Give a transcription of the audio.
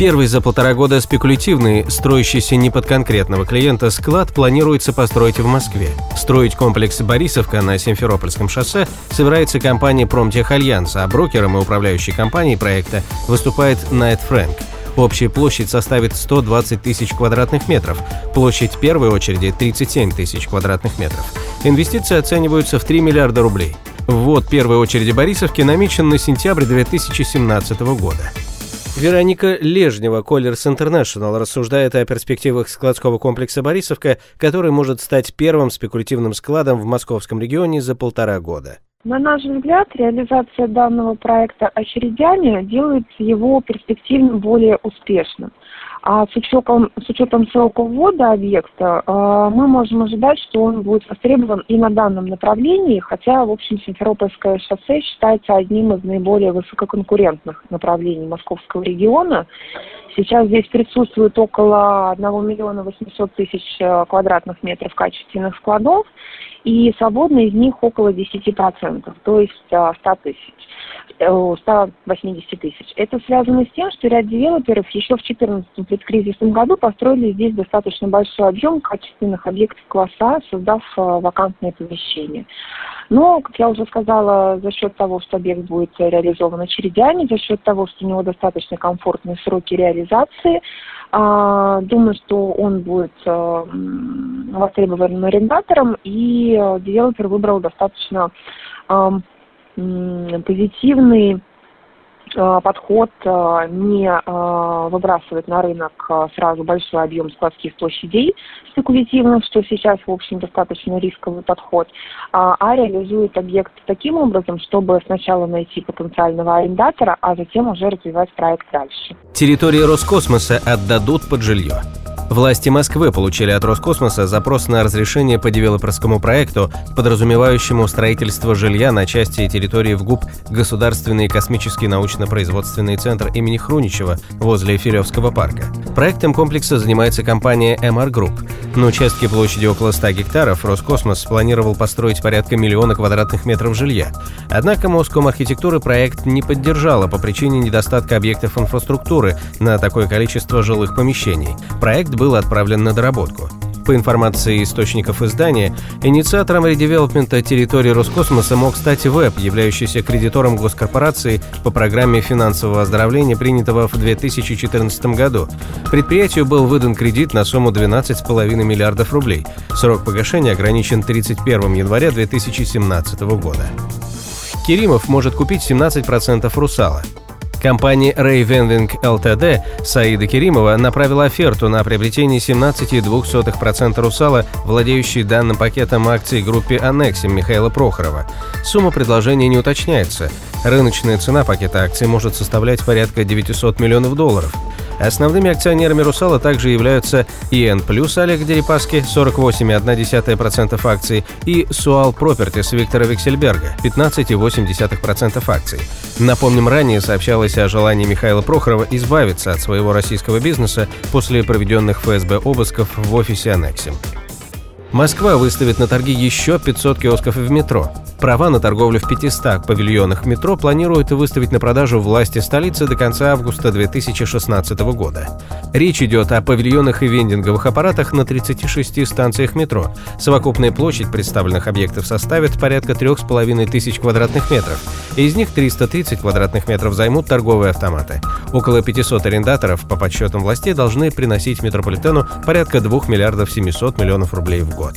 Первый за полтора года спекулятивный, строящийся не под конкретного клиента склад планируется построить в Москве. Строить комплекс «Борисовка» на Симферопольском шоссе собирается компания «Промтехальянс», а брокером и управляющей компанией проекта выступает Найт Фрэнк. Общая площадь составит 120 тысяч квадратных метров, площадь первой очереди – 37 тысяч квадратных метров. Инвестиции оцениваются в 3 миллиарда рублей. Ввод первой очереди Борисовки намечен на сентябрь 2017 года. Вероника Лежнева, Колерс Интернешнл, рассуждает о перспективах складского комплекса «Борисовка», который может стать первым спекулятивным складом в московском регионе за полтора года. На наш взгляд, реализация данного проекта очередями делает его перспективно более успешным. А с учетом, с учетом срока ввода объекта э, мы можем ожидать, что он будет востребован и на данном направлении, хотя, в общем, Симферопольское шоссе считается одним из наиболее высококонкурентных направлений московского региона. Сейчас здесь присутствует около 1 миллиона 800 тысяч э, квадратных метров качественных складов, и свободно из них около 10%, то есть 100 э, тысяч. 180 тысяч. Это связано с тем, что ряд девелоперов еще в 2014 предкризисном году построили здесь достаточно большой объем качественных объектов класса, создав э, вакантные помещения. Но, как я уже сказала, за счет того, что объект будет реализован очередями, за счет того, что у него достаточно комфортные сроки реализации, а, думаю, что он будет э, востребован арендатором, и э, девелопер выбрал достаточно позитивный подход э, не э, выбрасывать на рынок сразу большой объем складских площадей спекулятивных, что сейчас, в общем, достаточно рисковый подход, а, а реализует объект таким образом, чтобы сначала найти потенциального арендатора, а затем уже развивать проект дальше. Территории Роскосмоса отдадут под жилье. Власти Москвы получили от Роскосмоса запрос на разрешение по девелоперскому проекту, подразумевающему строительство жилья на части территории ВГУП Государственный космический научно-производственный центр имени Хруничева возле Филевского парка. Проектом комплекса занимается компания MR Group. На участке площадью около 100 гектаров Роскосмос планировал построить порядка миллиона квадратных метров жилья. Однако Моском архитектуры проект не поддержала по причине недостатка объектов инфраструктуры на такое количество жилых помещений. Проект был отправлен на доработку. По информации источников издания, инициатором редевелопмента территории Роскосмоса мог стать ВЭБ, являющийся кредитором госкорпорации по программе финансового оздоровления, принятого в 2014 году. Предприятию был выдан кредит на сумму 12,5 миллиардов рублей. Срок погашения ограничен 31 января 2017 года. Керимов может купить 17% «Русала». Компания Ray Vending Ltd Саида Керимова направила оферту на приобретение 17,02% «Русала», владеющей данным пакетом акций группе «Аннексим» Михаила Прохорова. Сумма предложения не уточняется. Рыночная цена пакета акций может составлять порядка 900 миллионов долларов. Основными акционерами «Русала» также являются ИН Плюс Олег Дерипаски 48,1% акций и Суал Пропертис Виктора Виксельберга 15,8% акций. Напомним, ранее сообщалось о желании Михаила Прохорова избавиться от своего российского бизнеса после проведенных ФСБ обысков в офисе «Аннексим». Москва выставит на торги еще 500 киосков в метро. Права на торговлю в 500 павильонах метро планируют выставить на продажу власти столицы до конца августа 2016 года. Речь идет о павильонах и вендинговых аппаратах на 36 станциях метро. Совокупная площадь представленных объектов составит порядка 3,5 тысяч квадратных метров. Из них 330 квадратных метров займут торговые автоматы. Около 500 арендаторов, по подсчетам властей, должны приносить метрополитену порядка 2 миллиардов 700 миллионов рублей в год.